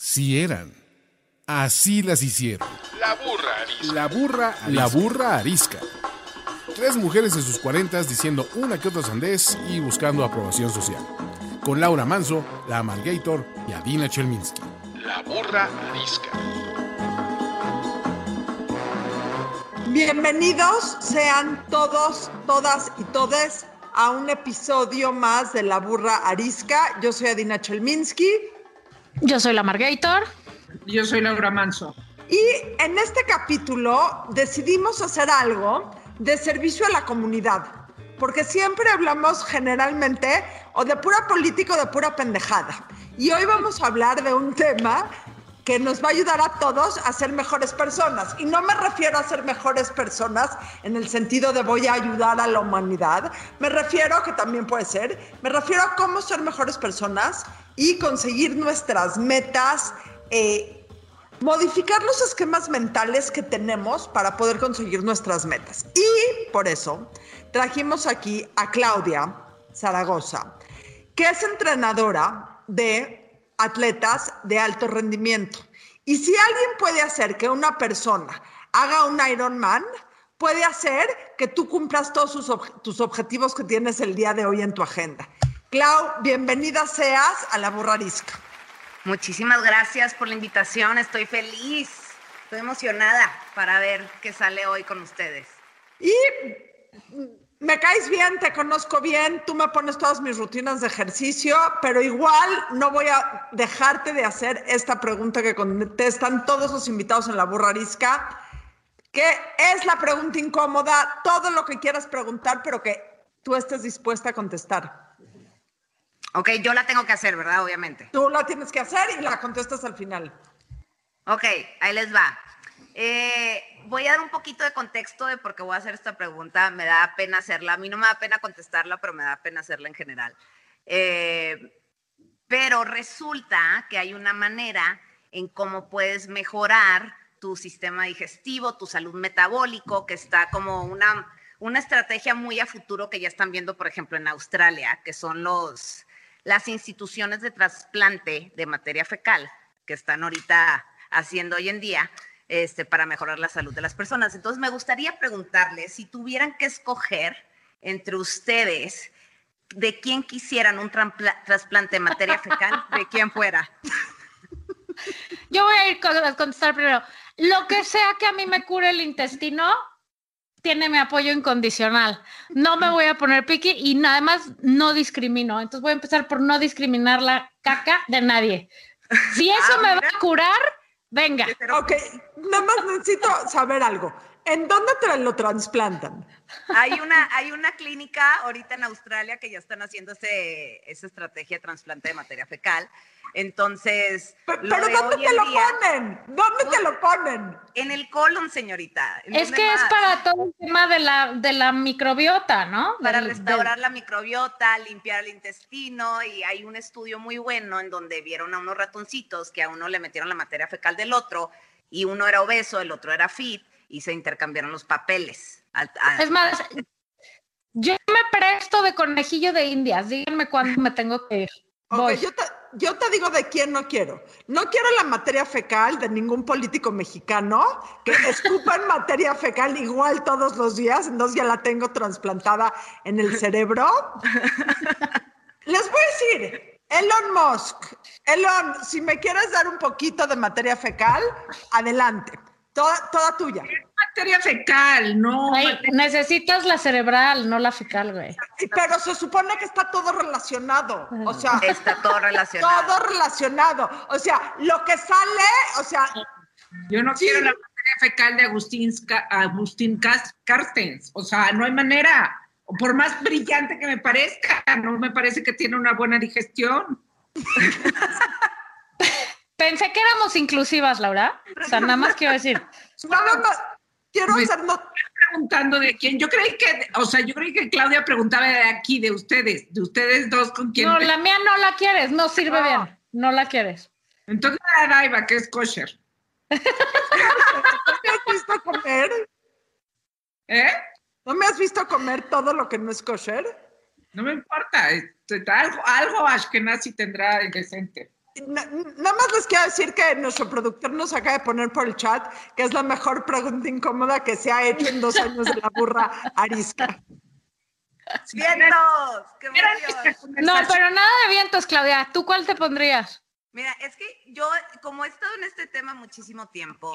Sí eran. Así las hicieron. La burra arisca. La burra, la burra arisca. Tres mujeres de sus cuarentas diciendo una que otra sandez y buscando aprobación social. Con Laura Manso, la Amalgator y Adina Chelminsky. La burra arisca. Bienvenidos sean todos, todas y todes a un episodio más de La Burra Arisca. Yo soy Adina Chelminsky. Yo soy la Margator. Yo soy Laura Manso. Y en este capítulo decidimos hacer algo de servicio a la comunidad, porque siempre hablamos generalmente o de pura política o de pura pendejada. Y hoy vamos a hablar de un tema que nos va a ayudar a todos a ser mejores personas. Y no me refiero a ser mejores personas en el sentido de voy a ayudar a la humanidad, me refiero, que también puede ser, me refiero a cómo ser mejores personas y conseguir nuestras metas, eh, modificar los esquemas mentales que tenemos para poder conseguir nuestras metas. Y por eso trajimos aquí a Claudia Zaragoza, que es entrenadora de atletas de alto rendimiento. Y si alguien puede hacer que una persona haga un Ironman, puede hacer que tú cumplas todos sus tus objetivos que tienes el día de hoy en tu agenda. Clau, bienvenida seas a la burrarisca. Muchísimas gracias por la invitación, estoy feliz, estoy emocionada para ver qué sale hoy con ustedes. Y me caes bien, te conozco bien, tú me pones todas mis rutinas de ejercicio, pero igual no voy a dejarte de hacer esta pregunta que contestan todos los invitados en la burrarisca, que es la pregunta incómoda, todo lo que quieras preguntar, pero que tú estés dispuesta a contestar. Ok, yo la tengo que hacer, ¿verdad? Obviamente. Tú la tienes que hacer y la contestas al final. Ok, ahí les va. Eh, voy a dar un poquito de contexto de por qué voy a hacer esta pregunta. Me da pena hacerla. A mí no me da pena contestarla, pero me da pena hacerla en general. Eh, pero resulta que hay una manera en cómo puedes mejorar tu sistema digestivo, tu salud metabólico, que está como una, una estrategia muy a futuro que ya están viendo, por ejemplo, en Australia, que son los, las instituciones de trasplante de materia fecal que están ahorita haciendo hoy en día este, para mejorar la salud de las personas. Entonces, me gustaría preguntarles si tuvieran que escoger entre ustedes de quién quisieran un trasplante de materia fecal, de quién fuera. Yo voy a ir a contestar primero. Lo que sea que a mí me cure el intestino, tiene mi apoyo incondicional. No me voy a poner piqui y además no discrimino. Entonces voy a empezar por no discriminar la caca de nadie. Si eso ah, me va a curar, venga. Ok, nada más necesito saber algo. ¿En dónde te lo trasplantan? Hay una, hay una clínica ahorita en Australia que ya están haciendo ese, esa estrategia de trasplante de materia fecal. Entonces. Pero, ¿dónde te lo ponen? ¿Dónde te lo ponen? En el colon, señorita. Es que es para todo el tema de la, de la microbiota, ¿no? Para del, restaurar del... la microbiota, limpiar el intestino. Y hay un estudio muy bueno en donde vieron a unos ratoncitos que a uno le metieron la materia fecal del otro y uno era obeso, el otro era fit y se intercambiaron los papeles. A, a, es más, yo me presto de conejillo de indias. Díganme cuándo me tengo que ir. Okay, yo, te, yo, te, digo de quién no quiero. No quiero la materia fecal de ningún político mexicano que escupa en materia fecal igual todos los días, entonces ya la tengo trasplantada en el cerebro. Les voy a decir, Elon Musk, Elon, si me quieres dar un poquito de materia fecal, adelante. Toda, toda tuya. Materia fecal, no. Ay, necesitas la cerebral, no la fecal, güey. Pero se supone que está todo relacionado. O sea, está todo relacionado. Todo relacionado. O sea, lo que sale, o sea. Yo no sí. quiero la materia fecal de Agustín, Agustín Carstens. O sea, no hay manera. Por más brillante que me parezca, no me parece que tiene una buena digestión. Pensé que éramos inclusivas, Laura. O sea, nada más quiero decir. Nada más quiero me hacer no... preguntando de quién. Yo creí que, o sea, yo creí que Claudia preguntaba de aquí, de ustedes, de ustedes dos con quién. No, la mía no la quieres, no sirve no. bien, no la quieres. Entonces la Daiva, que es kosher. ¿No me has visto comer? ¿Eh? ¿No me has visto comer todo lo que no es kosher? No me importa, algo, algo Ashkenazi tendrá decente. Na- nada más les quiero decir que nuestro productor nos acaba de poner por el chat que es la mejor pregunta incómoda que se ha hecho en dos años de la burra arisca. ¡Vientos! ¡Qué No, pero nada de vientos, Claudia. ¿Tú cuál te pondrías? Mira, es que yo, como he estado en este tema muchísimo tiempo,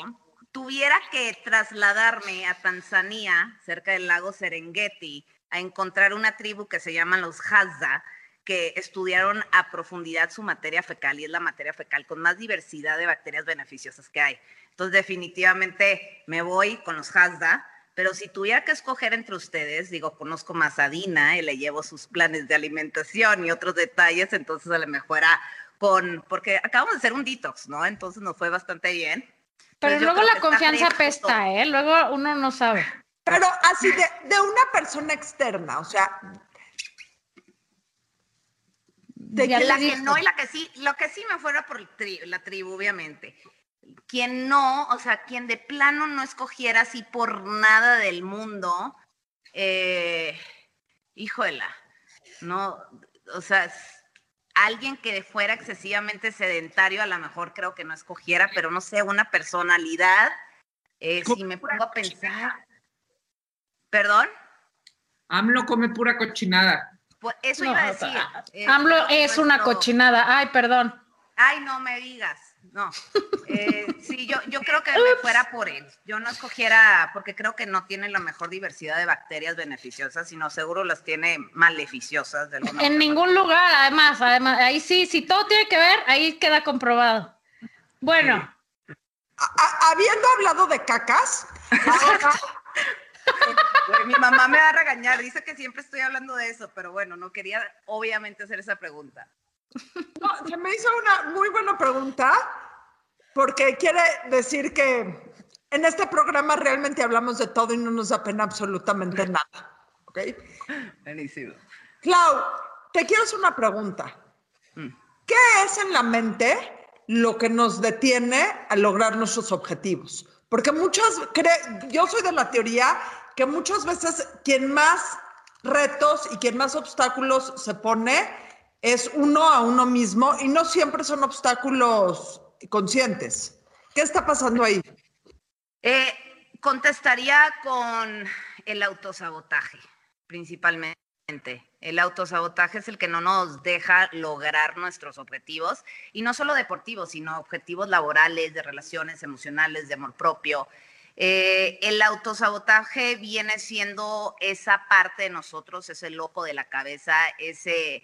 tuviera que trasladarme a Tanzania, cerca del lago Serengeti, a encontrar una tribu que se llaman los Hadza, que estudiaron a profundidad su materia fecal y es la materia fecal con más diversidad de bacterias beneficiosas que hay. Entonces, definitivamente me voy con los Hadza, pero si tuviera que escoger entre ustedes, digo, conozco más a Dina y le llevo sus planes de alimentación y otros detalles, entonces a lo mejor con, porque acabamos de hacer un detox, ¿no? Entonces nos fue bastante bien. Pero Pues luego la confianza pesta, ¿eh? Luego uno no sabe. Pero así de, de una persona externa, o sea, de que La que no y la que sí, lo que sí me fuera por tri- la tribu, obviamente. Quien no, o sea, quien de plano no escogiera así por nada del mundo, eh, híjola, no, o sea, alguien que fuera excesivamente sedentario, a lo mejor creo que no escogiera, pero no sé, una personalidad, eh, si me pongo a pensar. ¿Perdón? AMLO come pura cochinada. Pues eso No, iba a decir. eh, AMLO es una cochinada. Ay, perdón. Ay, no me digas. No. Eh, sí, yo, yo creo que me fuera por él. Yo no escogiera, porque creo que no tiene la mejor diversidad de bacterias beneficiosas, sino seguro las tiene maleficiosas. De En ningún lugar, además, además, ahí sí, si todo tiene que ver, ahí queda comprobado. Bueno, habiendo hablado de cacas, ahora, Mi mamá me va a regañar, dice que siempre estoy hablando de eso, pero bueno, no quería obviamente hacer esa pregunta. no, se me hizo una muy buena pregunta porque quiere decir que en este programa realmente hablamos de todo y no nos da pena absolutamente nada. ¿ok? Buenísimo. Clau, te quiero hacer una pregunta. Mm. ¿Qué es en la mente lo que nos detiene a lograr nuestros objetivos? Porque muchas, yo soy de la teoría que muchas veces quien más retos y quien más obstáculos se pone es uno a uno mismo y no siempre son obstáculos conscientes. ¿Qué está pasando ahí? Eh, contestaría con el autosabotaje, principalmente. El autosabotaje es el que no nos deja lograr nuestros objetivos, y no solo deportivos, sino objetivos laborales, de relaciones emocionales, de amor propio. Eh, el autosabotaje viene siendo esa parte de nosotros, ese loco de la cabeza, ese,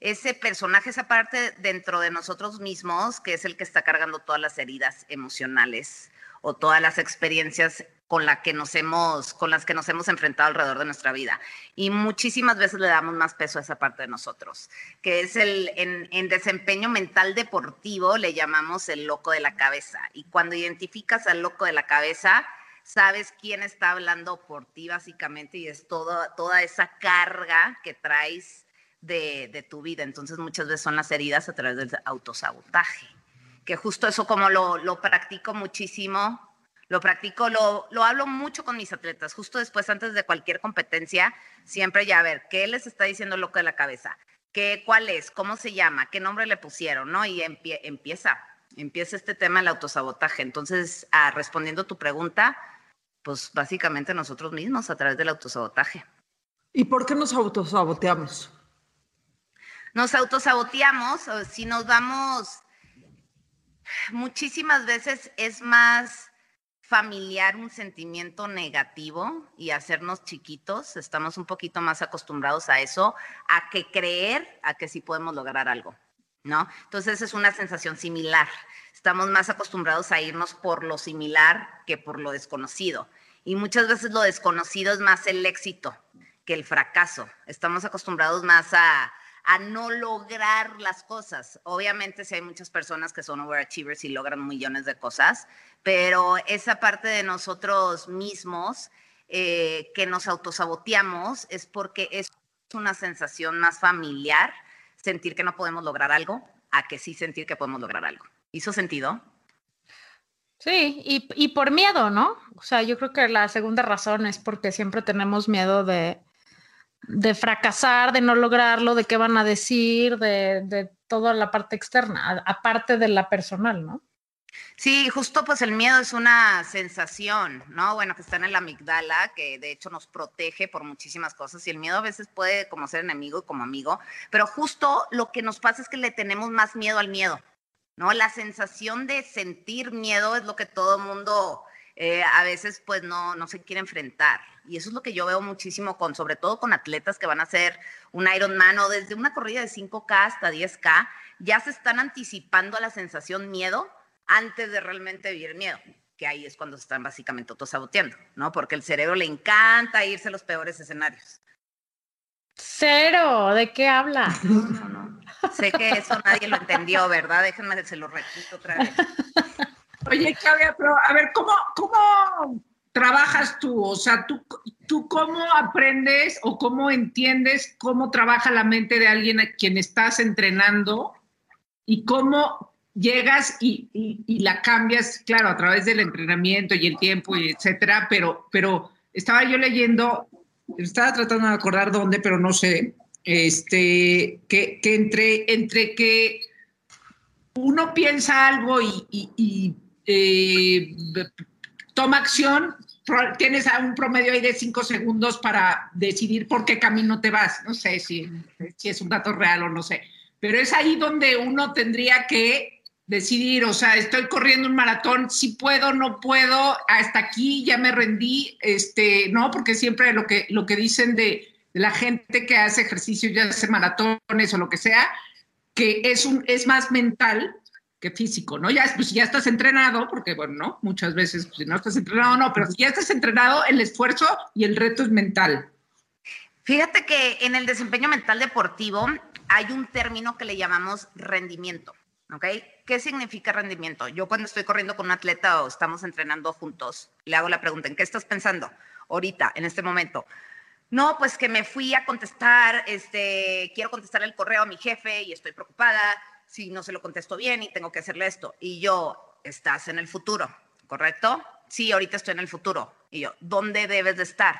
ese personaje, esa parte dentro de nosotros mismos, que es el que está cargando todas las heridas emocionales o todas las experiencias con, la que nos hemos, con las que nos hemos enfrentado alrededor de nuestra vida. Y muchísimas veces le damos más peso a esa parte de nosotros, que es el, en, desempeño mental deportivo, le llamamos el loco de la cabeza. Y cuando identificas al loco de la cabeza, sabes quién está hablando por ti básicamente y es todo, toda esa carga que traes de, de tu vida. Entonces muchas veces son las heridas a través del autosabotaje que justo eso como lo, lo practico muchísimo, lo practico, lo, lo hablo mucho con mis atletas, justo después, antes de cualquier competencia, siempre ya a ver, ¿qué les está diciendo loco de la cabeza? ¿Qué, ¿Cuál es? ¿Cómo se llama? ¿Qué nombre le pusieron? ¿No? Y empie- empieza, empieza este tema del autosabotaje. Entonces, ah, respondiendo a tu pregunta, pues básicamente nosotros mismos a través del autosabotaje. ¿Y por qué nos autosaboteamos? nos autosaboteamos, si nos vamos, muchísimas veces es más familiar un sentimiento negativo y hacernos chiquitos, estamos un poquito más acostumbrados a eso, a que creer a que sí podemos lograr algo, ¿no? Entonces es una sensación similar, estamos más acostumbrados a irnos por lo similar que por lo desconocido. Y muchas veces lo desconocido es más el éxito que el fracaso. Estamos acostumbrados más a, a no lograr las cosas. Obviamente si hay muchas personas que son overachievers y logran millones de cosas, pero esa parte de nosotros mismos eh, que nos autosaboteamos es porque es una sensación más familiar sentir que no podemos lograr algo a que sí sentir que podemos lograr algo. ¿Hizo sentido? Sí, y, y por miedo, ¿no? O sea, yo creo que la segunda razón es porque siempre tenemos miedo de, de fracasar, de no lograrlo, de qué van a decir, de, de toda la parte externa, aparte de la personal, ¿no? Sí, justo pues el miedo es una sensación, ¿no? Bueno, que está en la amigdala, que de hecho nos protege por muchísimas cosas y el miedo a veces puede como ser enemigo y como amigo, pero justo lo que nos pasa es que le tenemos más miedo al miedo, ¿no? La sensación de sentir miedo es lo que todo mundo eh, a veces pues no, no se quiere enfrentar. Y eso es lo que yo veo muchísimo con, sobre todo con atletas que van a hacer un Ironman o desde una corrida de 5K hasta 10K, ya se están anticipando a la sensación miedo antes de realmente vivir miedo, que ahí es cuando se están básicamente autosaboteando, ¿no? Porque el cerebro le encanta irse a los peores escenarios. Cero, ¿de qué habla? No, no, no. Sé que eso nadie lo entendió, ¿verdad? Déjenme, se lo repito otra vez. Oye, Claudia, pero a ver, ¿cómo, cómo trabajas tú? O sea, ¿tú, ¿tú cómo aprendes o cómo entiendes cómo trabaja la mente de alguien a quien estás entrenando y cómo llegas y, la cambias, claro, a través del entrenamiento y el tiempo y etcétera, pero, pero estaba yo leyendo, estaba tratando de acordar dónde, pero no sé, este, que, entre, entre que uno piensa algo y, eh, toma acción, tienes un promedio ahí de cinco segundos para decidir por qué camino te vas. No sé si, si es un dato real o no sé, pero es ahí donde uno tendría que decidir, o sea, estoy corriendo un maratón, si puedo, no puedo, hasta aquí ya me rendí, este, no, porque siempre lo que, lo que dicen de, de la gente que hace ejercicio, ya hace maratones o lo que sea, que es, un, es más mental que físico, ¿no? Ya, pues, ya estás entrenado, porque bueno, ¿no? Muchas veces, pues, si no estás entrenado, no, pero si ya estás entrenado, el esfuerzo y el reto es mental. Fíjate que en el desempeño mental deportivo hay un término que le llamamos rendimiento, ¿ok? ¿Qué significa rendimiento? Yo cuando estoy corriendo con un atleta o estamos entrenando juntos, le hago la pregunta, ¿en qué estás pensando ahorita, en este momento? No, pues que me fui a contestar, este, quiero contestar el correo a mi jefe y estoy preocupada si no se lo contesto bien y tengo que hacerle esto. Y yo, estás en el futuro, ¿correcto? Sí, ahorita estoy en el futuro. Y yo, ¿dónde debes de estar?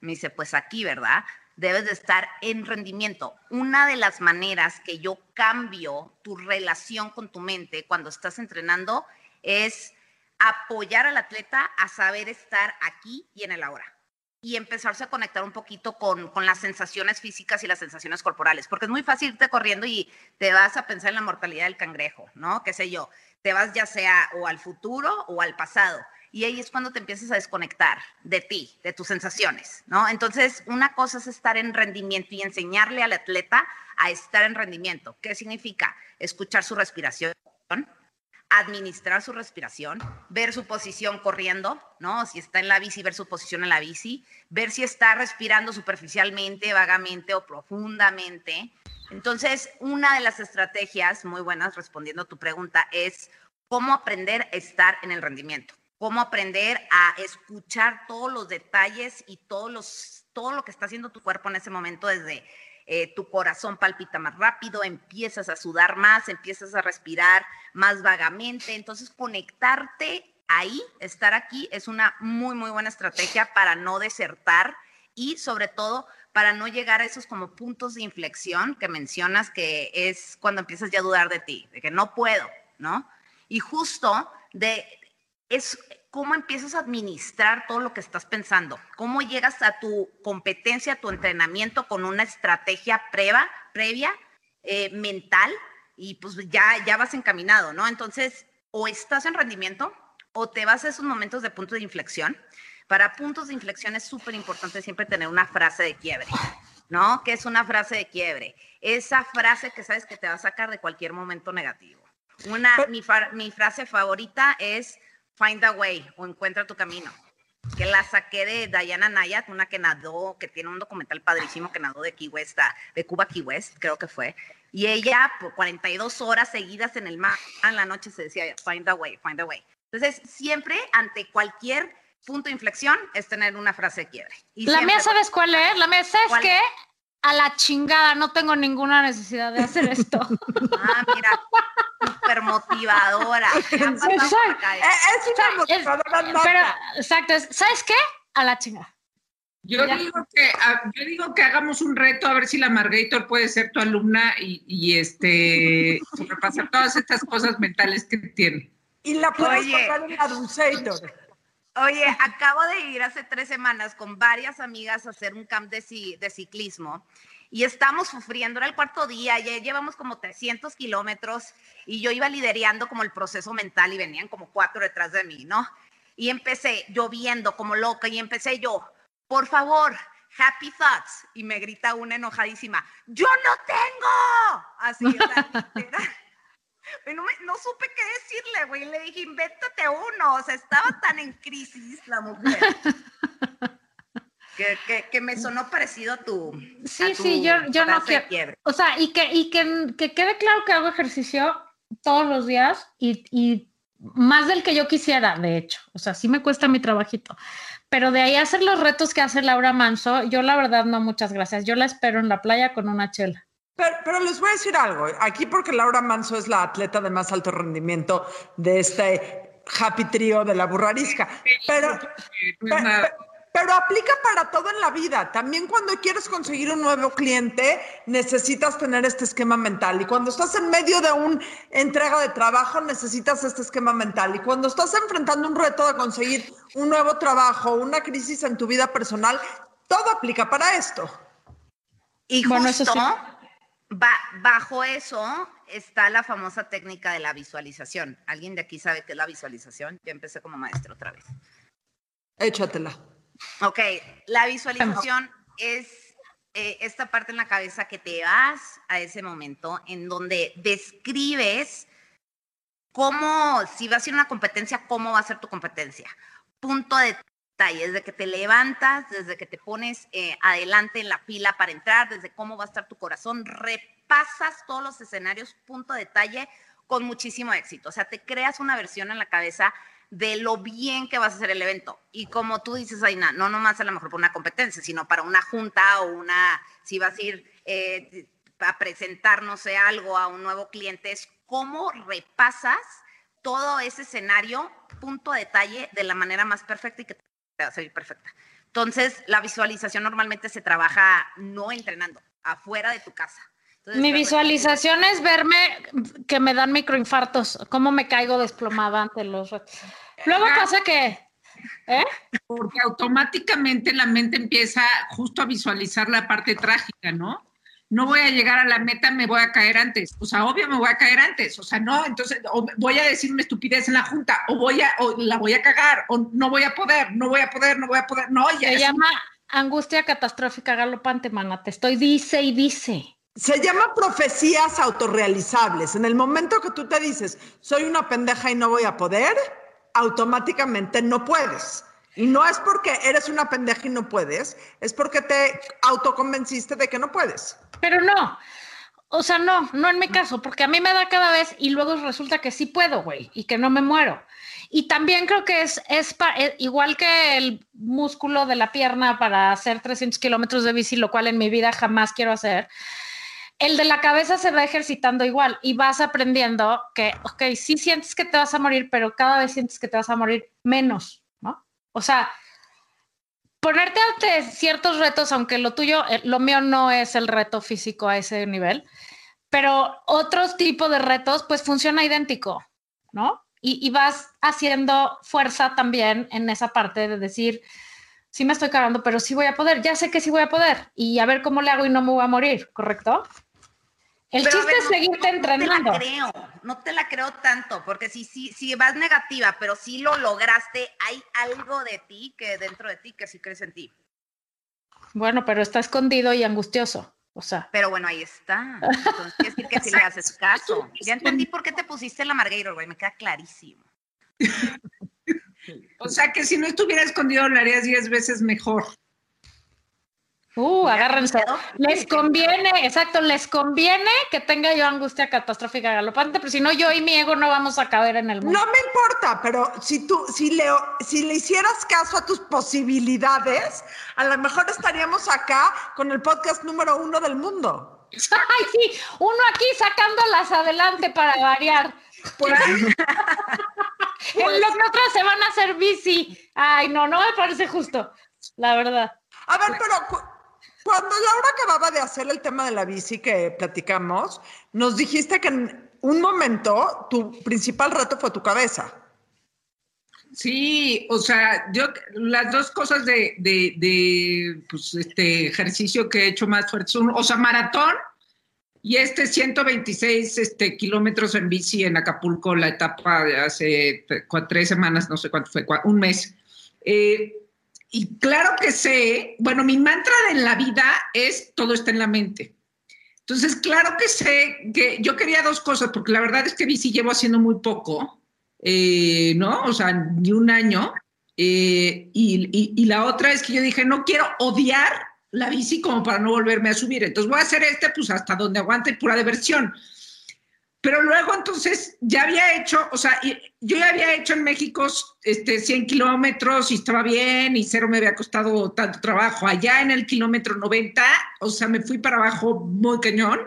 Me dice, pues aquí, ¿verdad? Debes de estar en rendimiento. Una de las maneras que yo cambio tu relación con tu mente cuando estás entrenando es apoyar al atleta a saber estar aquí y en el ahora y empezarse a conectar un poquito con, con, las sensaciones físicas y las sensaciones corporales, porque es muy fácil irte corriendo y te vas a pensar en la mortalidad del cangrejo, ¿no? Qué sé yo, te vas ya sea o al futuro o al pasado, y ahí es cuando te empiezas a desconectar de ti, de tus sensaciones, ¿no? Entonces, una cosa es estar en rendimiento y enseñarle al atleta a estar en rendimiento. ¿Qué significa? Escuchar su respiración, administrar su respiración, ver su posición corriendo, ¿no? Si está en la bici, ver su posición en la bici, ver si está respirando superficialmente, vagamente o profundamente. Entonces, una de las estrategias muy buenas, respondiendo a tu pregunta, es cómo aprender a estar en el rendimiento, cómo aprender a escuchar todos los detalles y todos los, todo lo que está haciendo tu cuerpo en ese momento desde eh, tu corazón palpita más rápido, empiezas a sudar más, empiezas a respirar más vagamente. Entonces, conectarte ahí, estar aquí, es una muy, muy buena estrategia para no desertar y sobre todo para no llegar a esos como puntos de inflexión que mencionas, que es cuando empiezas ya a dudar de ti, de que no puedo, ¿no? Y justo de, es cómo empiezas a administrar todo lo que estás pensando, cómo llegas a tu competencia, a tu entrenamiento con una estrategia previa, previa eh, mental y pues ya, ya vas encaminado, ¿no? Entonces, o estás en rendimiento o te vas a esos momentos de punto de inflexión. Para puntos de inflexión es súper importante siempre tener una frase de quiebre, ¿no? ¿Qué es una frase de quiebre? Esa frase que sabes que te va a sacar de cualquier momento negativo. Una, mi, mi frase favorita es Find a Way o Encuentra tu camino, que la saqué de Diana Nayat, una que nadó, que tiene un documental padrísimo que nadó de Key West, de Cuba Key West, creo que fue. Y ella por 42 horas seguidas en el mar, en la noche se decía, Find a Way, Find a Way. Entonces, siempre ante cualquier punto de inflexión es tener una frase de quiebre. Y la siempre, mía, ¿sabes cuál es? La mía, ¿sabes qué? A la chingada, no tengo ninguna necesidad de hacer esto. ah, mira, súper motivadora. Exacto. Es una motivadora es, Pero, exacto, es, ¿sabes qué? A la chingada. Yo Ya. digo, que, yo digo que hagamos un reto a ver si la Margator puede ser tu alumna y, y, este sobrepasar todas estas cosas mentales que tiene. Y la puedes Oye. tocar en la Dulceator. Oye, acabo de ir hace tres semanas con varias amigas a hacer un camp de, ci- de ciclismo y estamos sufriendo, era el cuarto día, ya llevamos como 300 kilómetros y yo iba liderando como el proceso mental y venían como cuatro detrás de mí, ¿no? Y empecé lloviendo como loca y empecé yo, por favor, happy thoughts. Y me grita una enojadísima, yo no tengo. Así, o sea. Y no, me- no supe qué decirle, güey. Le dije, invéntate uno. O sea, estaba tan en crisis la mujer. que, que- que me sonó parecido a tu. Sí, a tu sí, yo, yo no quiero. O sea, y que, y que, que quede claro que hago ejercicio todos los días y, y más del que yo quisiera, de hecho. O sea, sí me cuesta mi trabajito. Pero de ahí a hacer los retos que hace Laura Manso, yo la verdad no, muchas gracias. Yo la espero en la playa con una chela. Pero, pero les voy a decir algo. Aquí porque Laura Manso es la atleta de más alto rendimiento de este happy trío de la burrarisca. Pero, aplica para todo en la vida. También cuando quieres conseguir un nuevo cliente, necesitas tener este esquema mental. Y cuando estás en medio de una entrega de trabajo, necesitas este esquema mental. Y cuando estás enfrentando un reto de conseguir un nuevo trabajo, una crisis en tu vida personal, todo aplica para esto. Y Bueno, eso sí. Ba- bajo eso está la famosa técnica de la visualización. ¿Alguien de aquí sabe qué es la visualización? Yo empecé como maestra otra vez. Échatela. Ok, la visualización es eh, esta parte en la cabeza que te vas a ese momento en donde describes cómo, si va a ser una competencia, cómo va a ser tu competencia. Punto de desde que te levantas, desde que te pones eh, adelante en la fila para entrar, desde cómo va a estar tu corazón, repasas todos los escenarios, punto de detalle, con muchísimo éxito. O sea, te creas una versión en la cabeza de lo bien que vas a hacer el evento. Y como tú dices, Aina, no nomás a lo mejor para una competencia, sino para una junta o una, si vas a ir eh, a presentar, no sé, algo a un nuevo cliente, es cómo repasas todo ese escenario, punto de detalle, de la manera más perfecta y que te va a salir perfecta. Entonces, la visualización normalmente se trabaja no entrenando, afuera de tu casa. Entonces, Mi visualización es verme que me dan microinfartos, cómo me caigo desplomada ante los retos. Luego pasa que, ¿eh? Porque automáticamente la mente empieza justo a visualizar la parte trágica, ¿no? No voy a llegar a la meta, me voy a caer antes. O sea, obvio me voy a caer antes. O sea, no, entonces o voy a decir una estupidez en la junta, o voy a, o la voy a cagar, o no voy a poder, no voy a poder, no voy a poder. No, ya Se es- llama angustia catastrófica galopante, mana. Te estoy dice y dice. Se llama profecías autorrealizables. En el momento que tú te dices, soy una pendeja y no voy a poder, automáticamente no puedes. Y no es porque eres una pendeja y no puedes, es porque te autoconvenciste de que no puedes. Pero no. O sea, no, no en mi caso, porque a mí me da cada vez y luego resulta que sí puedo, güey, y que no me muero. Y también creo que es, es, eh, igual que el músculo de la pierna para hacer 300 kilómetros de bici, lo cual en mi vida jamás quiero hacer. El de la cabeza se va ejercitando igual y vas aprendiendo que, ok, sí sientes que te vas a morir, pero cada vez sientes que te vas a morir menos, ¿no? O sea, ponerte ante ciertos retos, aunque lo tuyo, eh, lo mío no es el reto físico a ese nivel, pero otros tipos de retos, pues funciona idéntico, ¿no? Y, y vas haciendo fuerza también en esa parte de decir, sí me estoy cagando, pero sí voy a poder, ya sé que sí voy a poder, y a ver cómo le hago y no me voy a morir, ¿correcto? El Pero chiste ver, es no- seguirte no- entrenando. No te la creo, no te la creo tanto, porque si, si, si vas negativa, pero si lo lograste, hay algo de ti que dentro de ti que sí crees en ti. Bueno, pero está escondido y angustioso. O sea, Pero bueno, ahí está. Entonces quiere decir que si le haces caso. Ya entendí por qué te pusiste la Marguerite, güey, me queda clarísimo. o sea, que si no estuviera escondido lo harías diez veces mejor. Uh, agárrense. Les conviene, exacto, les conviene que tenga yo angustia catastrófica galopante, pero si no, yo y mi ego no vamos a caber en el mundo. No me importa, pero si tú, si le, si le hicieras caso a tus posibilidades, a lo mejor estaríamos acá con el podcast número uno del mundo. Ay, sí, uno aquí sacándolas adelante para variar. Pues, en lo que otras se van a hacer bici. Ay, no, no me parece justo, la verdad. A ver, pero cuando Laura acababa de hacer el tema de la bici que platicamos, nos dijiste que en un momento tu principal reto fue tu cabeza. Sí, o sea, yo las dos cosas de, de, de, pues, este ejercicio que he hecho más fuertes, son, o sea, maratón y este 126 este, kilómetros en bici en Acapulco, la etapa de hace tres semanas, no sé cuánto fue, un mes. Eh, y claro que sé, bueno, mi mantra en la vida es todo está en la mente. Entonces, claro que sé que yo quería dos cosas, porque la verdad es que bici llevo haciendo muy poco eh, ¿no? O sea, ni un año. eh, y, y- la otra es que yo dije, no quiero odiar la bici como para no volverme a subir. Entonces voy a hacer este, pues hasta donde aguante pura diversión. Pero luego entonces ya había hecho, o sea, yo ya había hecho en México este, 100 kilómetros y estaba bien y cero me había costado tanto trabajo. Allá en el kilómetro 90, o sea, me fui para abajo muy cañón.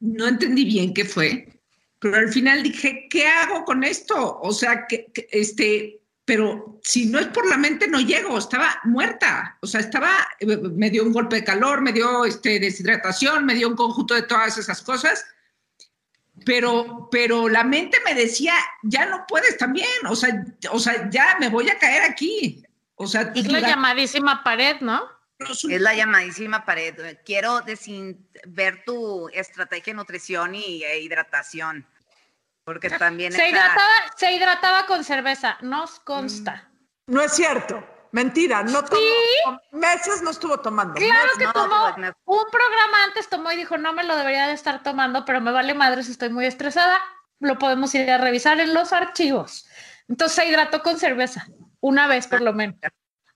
No entendí bien qué fue pero al final dije, ¿qué hago con esto? O sea, que, que, este, pero si no es por la mente no llego, estaba muerta, o sea, estaba, eh, me dio un golpe de calor, me dio este, deshidratación, me dio un conjunto de todas esas cosas, pero, pero la mente me decía, ya no puedes también, o sea, o sea, ya me voy a caer aquí. O sea, Es la llamadísima pared, ¿no? Es la llamadísima pared. Quiero desin- ver tu estrategia de nutrición y e hidratación. Porque también Se esa- hidrataba, se hidrataba con cerveza, nos consta. No es cierto. Mentira, no tomó. Meses no estuvo tomando. Claro que no, tomó un programa antes, tomó y dijo, no me lo debería de estar tomando, pero me vale madres, estoy muy estresada. Lo podemos ir a revisar en los archivos. Entonces se hidrató con cerveza, una vez por lo menos.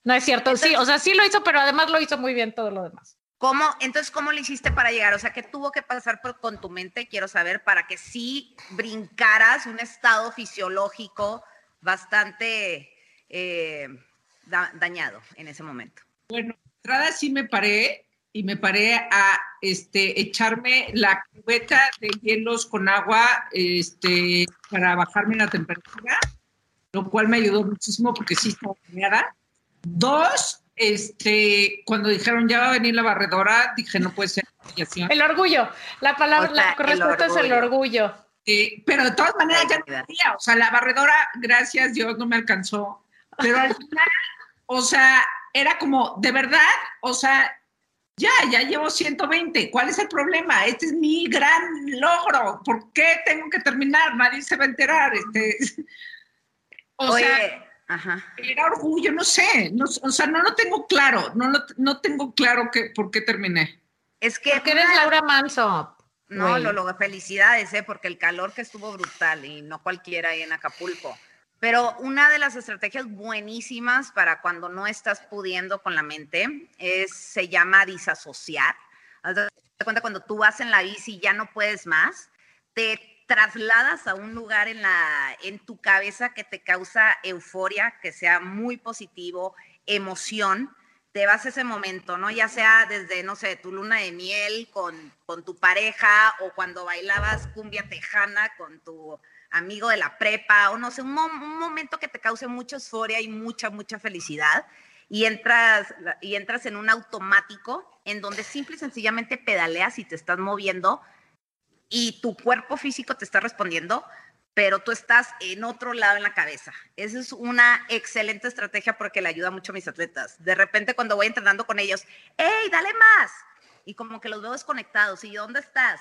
No es cierto, sí, o sea, sí lo hizo, pero además lo hizo muy bien todo lo demás. ¿Cómo, entonces, ¿cómo le hiciste para llegar? O sea, ¿qué tuvo que pasar por, con tu mente? Quiero saber, para que sí brincaras un estado fisiológico bastante eh, da- dañado en ese momento. Bueno, de entrada sí me paré y me paré a este, echarme la cubeta de hielos con agua este, para bajarme la temperatura, lo cual me ayudó muchísimo porque sí estaba bañada. Dos, este, cuando dijeron ya va a venir la barredora, dije no puede ser. El orgullo, la palabra, O sea, la correspuesta es el orgullo. Eh, pero de todas maneras ya no podía, o sea, la barredora, gracias Dios, no me alcanzó. Pero al final, o sea, era como, de verdad, o sea, ya, ya llevo 120, ¿cuál es el problema? Este es mi gran logro, ¿por qué tengo que terminar? Nadie se va a enterar. Este, o Oye, sea, ajá. era orgullo, no sé, no, o sea, no lo tengo claro, no, lo, no tengo claro que, por qué terminé. Es que Porque eres Laura Manso. No, güey. lo, lo, felicidades, ¿eh? porque el calor que estuvo brutal y no cualquiera ahí en Acapulco. Pero una de las estrategias buenísimas para cuando no estás pudiendo con la mente es, se llama disasociar. De cuenta cuando tú vas en la bici y ya no puedes más, te trasladas a un lugar en, la, en tu cabeza que te causa euforia, que sea muy positivo, emoción, te vas a ese momento, ¿no? Ya sea desde, no sé, tu luna de miel con, con tu pareja o cuando bailabas cumbia tejana con tu amigo de la prepa o no sé, un, mo- un momento que te cause mucha euforia y mucha, mucha felicidad y entras, y entras en un automático en donde simple y sencillamente pedaleas y te estás moviendo y tu cuerpo físico te está respondiendo, pero tú estás en otro lado en la cabeza. Esa es una excelente estrategia porque le ayuda mucho a mis atletas. De repente cuando voy entrenando con ellos, ¡hey, dale más! Y como que los veo desconectados. ¿Y dónde estás?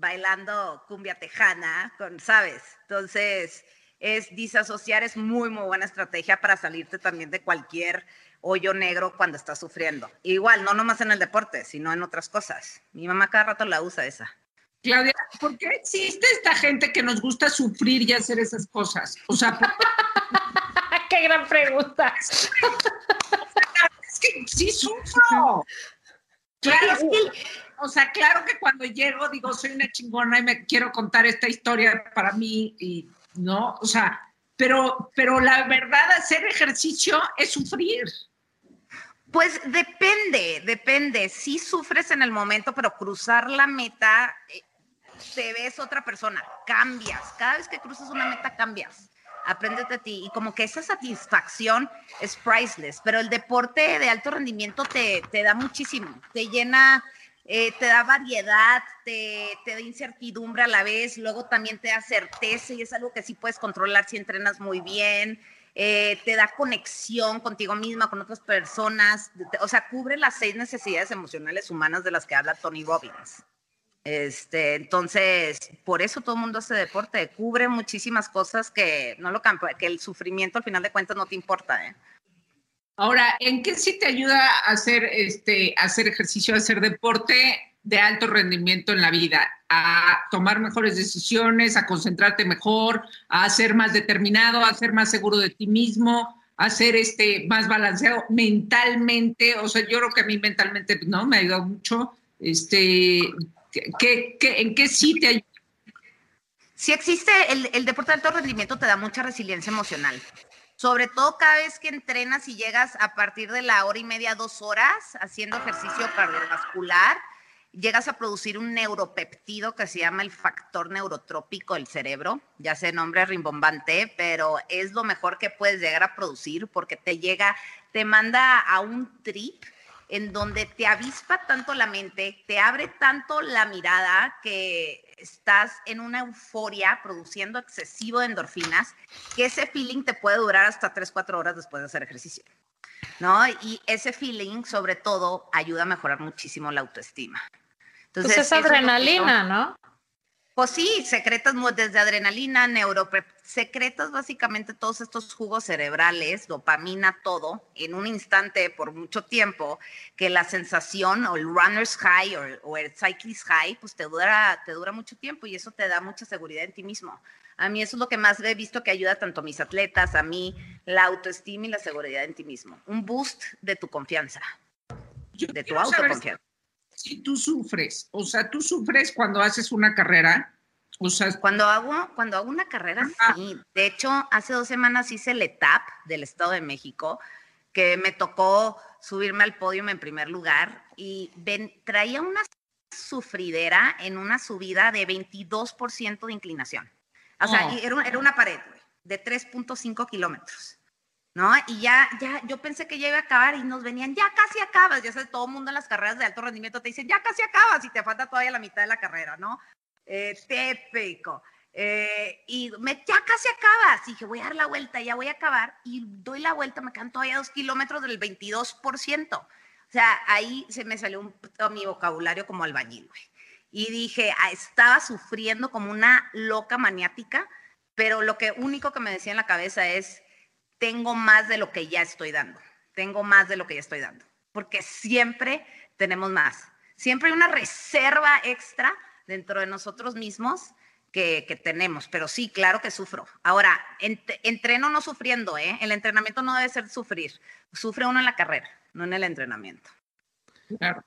Bailando cumbia tejana, con, ¿sabes? Entonces, es disasociar es muy, muy buena estrategia para salirte también de cualquier hoyo negro cuando estás sufriendo. Igual, no nomás en el deporte, sino en otras cosas. Mi mamá cada rato la usa esa. Claudia, ¿por qué existe esta gente que nos gusta sufrir y hacer esas cosas? O sea, ¿por Qué gran pregunta. es que sí sufro. Claro, o sea, claro que cuando llego digo, soy una chingona y me quiero contar esta historia para mí y no, o sea, pero, pero la verdad, hacer ejercicio es sufrir. Pues depende, depende. Sí sufres en el momento, pero cruzar la meta, eh, te ves otra persona, cambias. Cada vez que cruzas una meta, cambias. apréndete a ti. Y como que esa satisfacción es priceless, pero el deporte de alto rendimiento te, te da muchísimo, te llena, eh, te da variedad, te, te, da incertidumbre a la vez, luego también te da certeza y es algo que sí puedes controlar si entrenas muy bien. Eh, te da conexión contigo misma, con otras personas, o sea, cubre las seis necesidades emocionales humanas de las que habla Tony Robbins. Este, entonces, por eso todo el mundo hace deporte, cubre muchísimas cosas que no lo que el sufrimiento al final de cuentas no te importa. ¿eh? Ahora, ¿en qué sí te ayuda a hacer, este, hacer ejercicio, a hacer deporte de alto rendimiento en la vida? A tomar mejores decisiones, a concentrarte mejor, a ser más determinado, a ser más seguro de ti mismo, a ser este, más balanceado mentalmente. O sea, yo creo que a mí mentalmente no me ha ayudado mucho. Este, ¿Qué, en qué sí te ayuda? Sí existe, el, el deporte de alto rendimiento te da mucha resiliencia emocional. Sobre todo cada vez que entrenas y llegas a partir de la hora y media, dos horas, haciendo ejercicio cardiovascular, llegas a producir un neuropeptido que se llama el factor neurotrópico del cerebro. Ya sé, nombre rimbombante, pero es lo mejor que puedes llegar a producir porque te llega, te manda a un trip en donde te avispa tanto la mente, te abre tanto la mirada que estás en una euforia produciendo excesivo de endorfinas, que ese feeling te puede durar hasta 3, 4 horas después de hacer ejercicio. ¿No? Y ese feeling, sobre todo, ayuda a mejorar muchísimo la autoestima. Entonces, pues es adrenalina, ¿no? Pues sí, secretas desde adrenalina, neuroprep, secretas básicamente todos estos jugos cerebrales, dopamina, todo, en un instante por mucho tiempo, que la sensación o el runner's high o, el cyclist high, pues te dura, te dura mucho tiempo y eso te da mucha seguridad en ti mismo. A mí eso es lo que más he visto que ayuda tanto a mis atletas, a mí, la autoestima y la seguridad en ti mismo. Un boost de tu confianza, de tu autoconfianza si tú sufres, o sea, tú sufres cuando haces una carrera. O sea, cuando hago, cuando hago una carrera, sí. De hecho, hace dos semanas hice el ETAP del Estado de México, que me tocó subirme al podio en primer lugar y traía una sufridera en una subida de 22% de inclinación. O sea, oh. era, era, una pared de 3.5 kilómetros. ¿No? Y ya, ya, yo pensé que ya iba a acabar y nos venían, ya casi acabas, ya sabes, todo el mundo en las carreras de alto rendimiento te dicen, ya casi acabas y te falta todavía la mitad de la carrera, ¿no? Eh, típico. Eh, y me, ya casi acabas. Dije, voy a dar la vuelta, ya voy a acabar. Y doy la vuelta, me quedan todavía dos kilómetros del 22%. O sea, ahí se me salió un, mi vocabulario como albañil, güey. Y dije, ah, estaba sufriendo como una loca maniática, pero lo que único que me decía en la cabeza es, tengo más de lo que ya estoy dando, tengo más de lo que ya estoy dando, porque siempre tenemos más, siempre hay una reserva extra dentro de nosotros mismos que, tenemos, pero sí, claro que sufro. Ahora, entreno no sufriendo, ¿eh? El entrenamiento no debe ser sufrir, sufre uno en la carrera, no en el entrenamiento. Claro.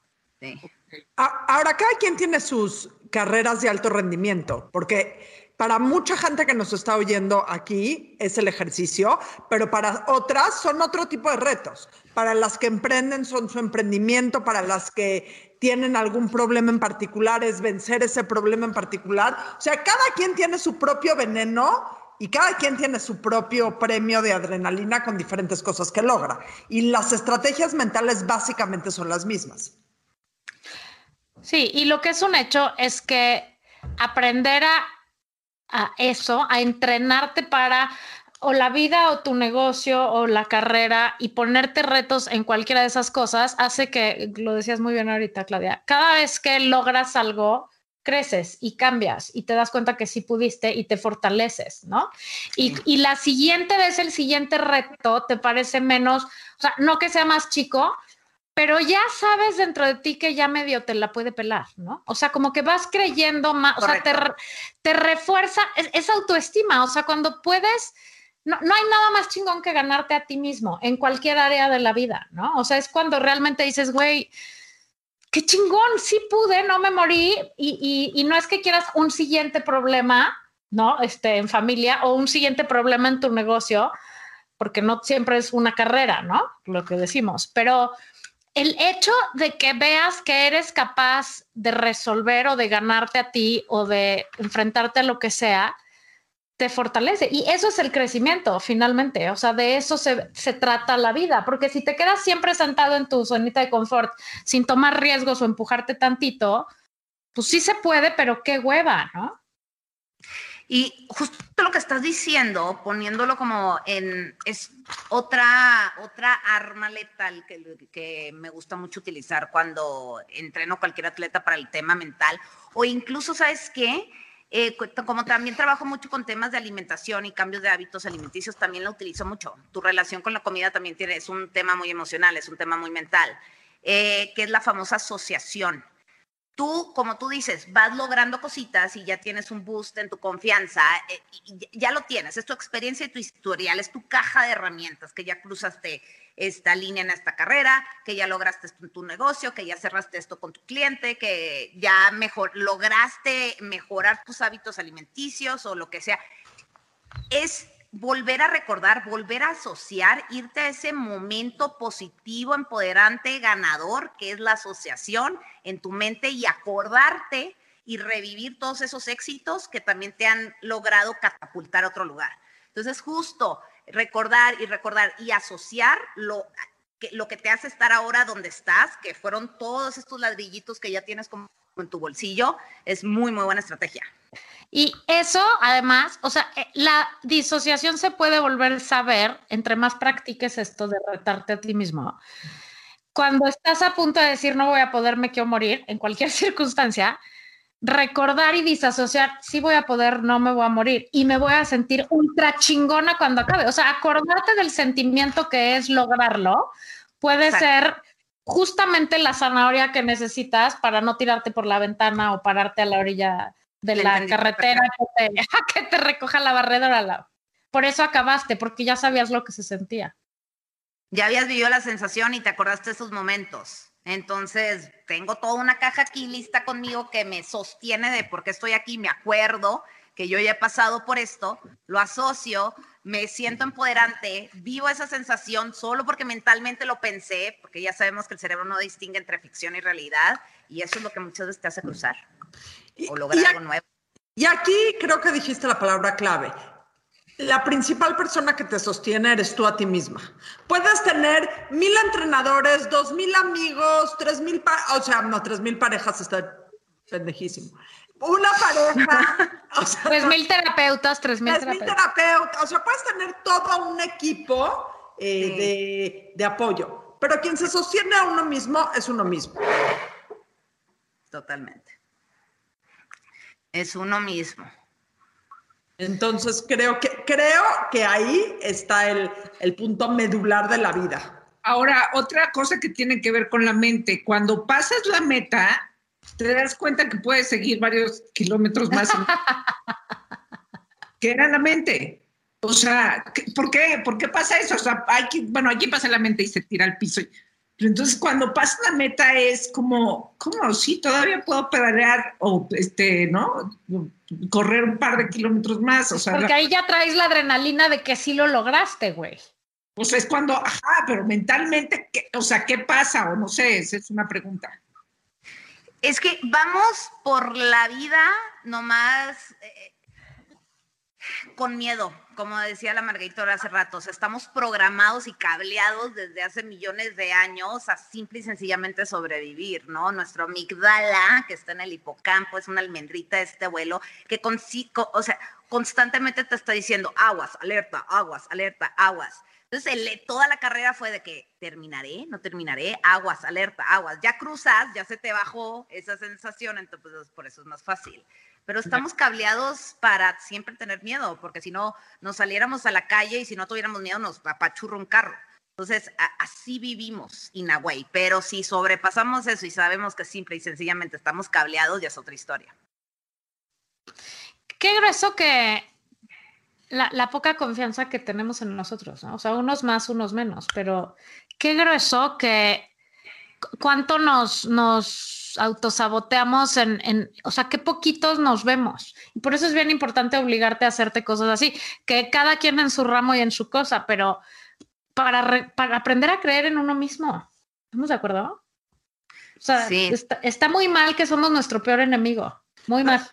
Ahora, cada quien tiene sus carreras de alto rendimiento, porque para mucha gente que nos está oyendo aquí es el ejercicio, pero para otras son otro tipo de retos. Para las que emprenden son su emprendimiento, para las que tienen algún problema en particular es vencer ese problema en particular. O sea, cada quien tiene su propio veneno y cada quien tiene su propio premio de adrenalina con diferentes cosas que logra. Y las estrategias mentales básicamente son las mismas. Sí, y lo que es un hecho es que aprender a a eso, a entrenarte para o la vida o tu negocio o la carrera y ponerte retos en cualquiera de esas cosas hace que, lo decías muy bien ahorita, Claudia, cada vez que logras algo, creces y cambias y te das cuenta que sí pudiste y te fortaleces, ¿no? Y, y, la siguiente vez, el siguiente reto te parece menos, o sea, no que sea más chico, pero ya sabes dentro de ti que ya medio te la puede pelar, ¿no? O sea, como que vas creyendo más, o sea, te, refuerza esa autoestima, o sea, cuando puedes, no, no, hay nada más chingón que ganarte a ti mismo en cualquier área de la vida, ¿no? O sea, es cuando realmente dices, güey, qué chingón, sí pude, no me morí, y, y, y no es que quieras un siguiente problema, ¿no? Este, en familia o un siguiente problema en tu negocio, porque no siempre es una carrera, ¿no? Lo que decimos, pero el hecho de que veas que eres capaz de resolver o de ganarte a ti o de enfrentarte a lo que sea, te fortalece. Y eso es el crecimiento, finalmente. O sea, de eso se, se, trata la vida. Porque si te quedas siempre sentado en tu zonita de confort sin tomar riesgos o empujarte tantito, pues sí se puede, pero qué hueva, ¿no? Y justo lo que estás diciendo, poniéndolo como en, es otra, otra arma letal que, que me gusta mucho utilizar cuando entreno cualquier atleta para el tema mental, o incluso, ¿sabes qué? Eh, como también trabajo mucho con temas de alimentación y cambios de hábitos alimenticios, también lo utilizo mucho. Tu relación con la comida también tiene, es un tema muy emocional, es un tema muy mental, eh, que es la famosa asociación. Tú, como tú dices, vas logrando cositas y ya tienes un boost en tu confianza, eh, ya lo tienes, es tu experiencia y tu historial, es tu caja de herramientas que ya cruzaste esta línea en esta carrera, que ya lograste esto en tu negocio, que ya cerraste esto con tu cliente, que ya mejor lograste mejorar tus hábitos alimenticios o lo que sea. Es volver a recordar, volver a asociar, irte a ese momento positivo, empoderante, ganador, que es la asociación en tu mente y acordarte y revivir todos esos éxitos que también te han logrado catapultar a otro lugar. Entonces, justo recordar y recordar y asociar lo que, lo que te hace estar ahora donde estás, que fueron todos estos ladrillitos que ya tienes como en tu bolsillo, es muy, muy buena estrategia. Y eso, además, o sea, eh, la disociación se puede volver a saber entre más practiques esto de retarte a ti mismo. Cuando estás a punto de decir no voy a poder, me quiero morir, en cualquier circunstancia, recordar y disasociar, sí voy a poder, no me voy a morir y me voy a sentir ultra chingona cuando acabe. O sea, acordarte del sentimiento que es lograrlo puede ser justamente la zanahoria que necesitas para no tirarte por la ventana o pararte a la orilla de la carretera que te, que te, recoja la barredora. Por eso acabaste, porque ya sabías lo que se sentía. Ya habías vivido la sensación y te acordaste de esos momentos. Entonces, tengo toda una caja aquí lista conmigo que me sostiene de por qué estoy aquí, me acuerdo que yo ya he pasado por esto, lo asocio, me siento empoderante, vivo esa sensación solo porque mentalmente lo pensé, porque ya sabemos que el cerebro no distingue entre ficción y realidad, y eso es lo que muchas veces te hace cruzar o lograr algo nuevo. Y aquí creo que dijiste la palabra clave, la principal persona que te sostiene eres tú a ti misma. Puedes tener mil entrenadores, dos mil amigos, tres mil, o sea, no, tres mil parejas está pendejísimo. Una pareja. O sea, tres mil terapeutas, tres mil terapeutas. O sea, puedes tener todo un equipo eh, de, de apoyo. Pero quien se sostiene a uno mismo es uno mismo. Totalmente. Es uno mismo. Entonces creo que, creo que ahí está el, el punto medular de la vida. Ahora, otra cosa que tiene que ver con la mente, cuando pasas la meta, te das cuenta que puedes seguir varios kilómetros más. que era la mente. O sea, ¿por qué? ¿Por qué pasa eso? O sea, hay que, bueno, aquí pasa la mente y se tira al piso. Pero entonces cuando pasa la meta es como, ¿cómo? Sí, todavía puedo pedalear o, este, ¿no? correr un par de kilómetros más. O sea, Porque ahí ya traes la adrenalina de que sí lo lograste, güey. Pues es cuando, ajá, pero mentalmente, ¿qué, o sea, ¿qué pasa? O no sé, esa es una pregunta. Es que vamos por la vida nomás eh, con miedo, como decía la Margarita hace rato, estamos programados y cableados desde hace millones de años a simple y sencillamente sobrevivir, ¿no? Nuestro amigdala, que está en el hipocampo, es una almendrita de este vuelo, que con, o sea, constantemente te está diciendo aguas, alerta, aguas, alerta, aguas. Entonces, toda la carrera fue de que terminaré, no terminaré, aguas, alerta, aguas. Ya cruzas, ya se te bajó esa sensación, entonces pues, por eso es más fácil pero estamos cableados para siempre tener miedo, porque si no, nos saliéramos a la calle y si no tuviéramos miedo, nos apachurra un carro. Entonces, así vivimos, Inagüey, pero si sobrepasamos eso y sabemos que simple y sencillamente estamos cableados, ya es otra historia. Qué grueso que la, la, poca confianza que tenemos en nosotros, ¿no? O sea, unos más, unos menos, pero qué grueso que cuánto nos, nos autosaboteamos en, en, o sea, qué poquitos nos vemos. Y por eso es bien importante obligarte a hacerte cosas así, que cada quien en su ramo y en su cosa, pero para, para aprender a creer en uno mismo. ¿Estamos de acuerdo? O sea, está, está, muy mal que somos nuestro peor enemigo, muy mal.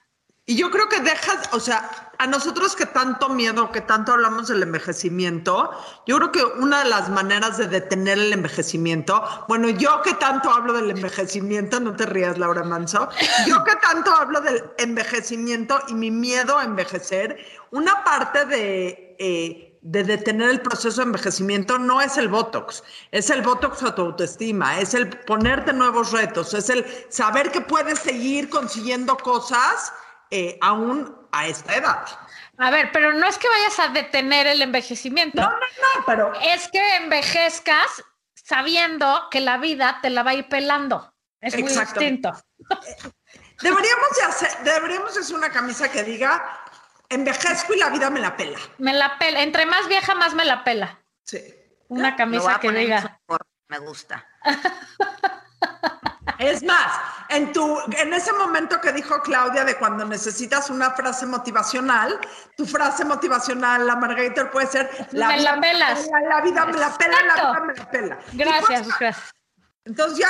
Y yo creo que dejas, o sea, a nosotros que tanto miedo, que tanto hablamos del envejecimiento, yo creo que una de las maneras de detener el envejecimiento, bueno, yo que tanto hablo del envejecimiento, no te rías, Laura Manso, yo que tanto hablo del envejecimiento y mi miedo a envejecer, una parte de... eh, de detener el proceso de envejecimiento no es el Botox, es el Botox a tu autoestima, es el ponerte nuevos retos, es el saber que puedes seguir consiguiendo cosas eh, aún a esta edad. A ver, pero no es que vayas a detener el envejecimiento. No, no, no, pero Es que envejezcas sabiendo que la vida te la va a ir pelando. Es muy distinto. deberíamos de hacer, deberíamos de hacer una camisa que diga envejezco y la vida me la pela. Me la pela. Entre más vieja, más me la pela. Sí. Una camisa que diga. Me gusta. Es más, en tu, en ese momento que dijo Claudia de cuando necesitas una frase motivacional, tu frase motivacional, la Margarita puede ser Me vida la pelas. pela, la vida me la pela, la vida me la pela. Y Gracias, pues, gracias. entonces ya,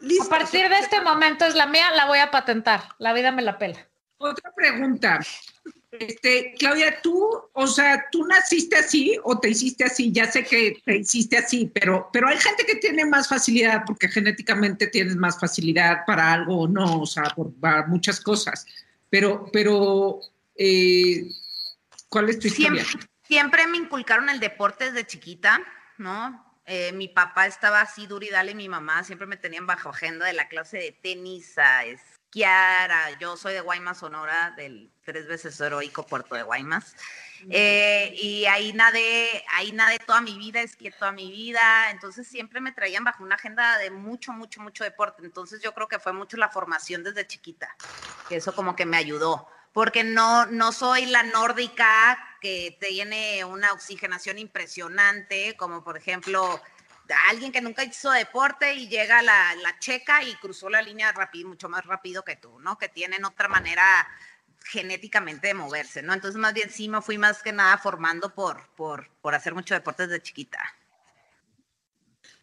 listo. A partir de este momento es la mía, la voy a patentar. La vida me la pela. Otra pregunta. Este, Claudia, tú, o sea, tú naciste así o te hiciste así, ya sé que te hiciste así, pero, pero hay gente que tiene más facilidad porque genéticamente tienes más facilidad para algo o no, o sea, por para muchas cosas. Pero, pero, eh, ¿cuál es tu historia? Siempre, siempre me inculcaron el deporte desde chiquita, ¿no? Eh, mi papá estaba así duro y dale, mi mamá siempre me tenían bajo agenda de la clase de tenis a esquiar. a- yo soy de Guaymas, Sonora, del tres veces heroico puerto de Guaymas. Eh, y ahí nadé, ahí nadé toda mi vida, esquié toda mi vida. Entonces siempre me traían bajo una agenda de mucho, mucho, mucho deporte. Entonces yo creo que fue mucho la formación desde chiquita, que eso como que me ayudó porque no, no soy la nórdica que tiene una oxigenación impresionante, como por ejemplo alguien que nunca hizo deporte y llega la, la checa y cruzó la línea rápido, mucho más rápido que tú, ¿no? Que tienen otra manera genéticamente de moverse, ¿no? Entonces más bien sí me fui más que nada formando por, por, por hacer mucho deporte desde chiquita.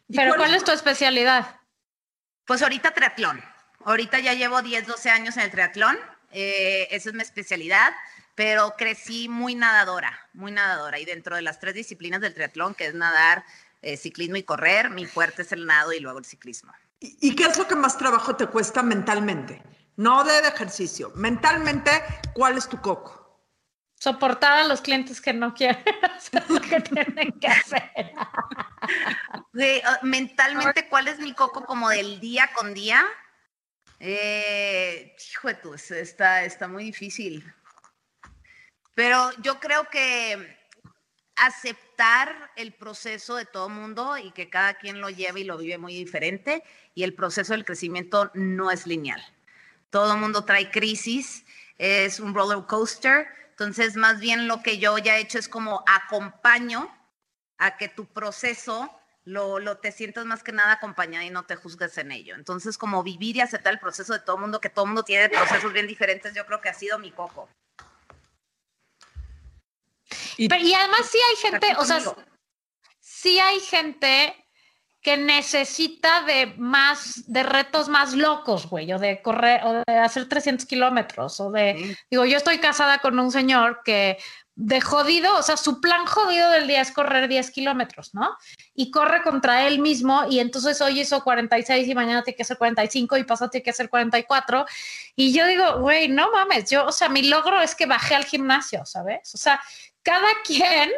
¿Y Pero cuál ¿cuál es es tu especialidad? Pues ahorita triatlón. Ahorita ya llevo 10, 12 años en el triatlón. eh, esa es mi especialidad, pero crecí muy nadadora, muy nadadora. Y dentro de las tres disciplinas del triatlón, que es nadar, eh, ciclismo y correr, mi fuerte es el nado y luego el ciclismo. ¿Y y qué es lo que más trabajo te cuesta mentalmente? No de ejercicio. Mentalmente, ¿cuál es tu coco? Soportar a los clientes que no quieren hacer lo que tienen que hacer. De, ah, mentalmente, ¿cuál es mi coco como del día con día? Eh, hijo es- está, está muy difícil. Pero yo creo que aceptar el proceso de todo mundo y que cada quien lo lleve y lo vive muy diferente y el proceso del crecimiento no es lineal. Todo mundo trae crisis, es un roller coaster, entonces más bien lo que yo ya he hecho es como acompaño a que tu proceso lo, lo te sientas más que nada acompañada y no te juzgues en ello. Entonces, como vivir y aceptar el proceso de todo mundo, que todo mundo tiene procesos bien diferentes, yo creo que ha sido mi coco. Pero- y además sí hay gente, o sea, sí hay gente que necesita de más, de retos más locos, güey, o de correr, o de hacer 300 kilómetros, o de, Sí. digo, yo estoy casada con un señor que de jodido, o sea, su plan jodido del día es correr 10 kilómetros, ¿no? Y corre contra él mismo y entonces hoy hizo 46 y mañana tiene que hacer 45 y pasado tiene que hacer 44. Y yo digo, güey, no mames, yo, o sea, mi logro es que bajé al gimnasio, ¿sabes? O sea, cada quien,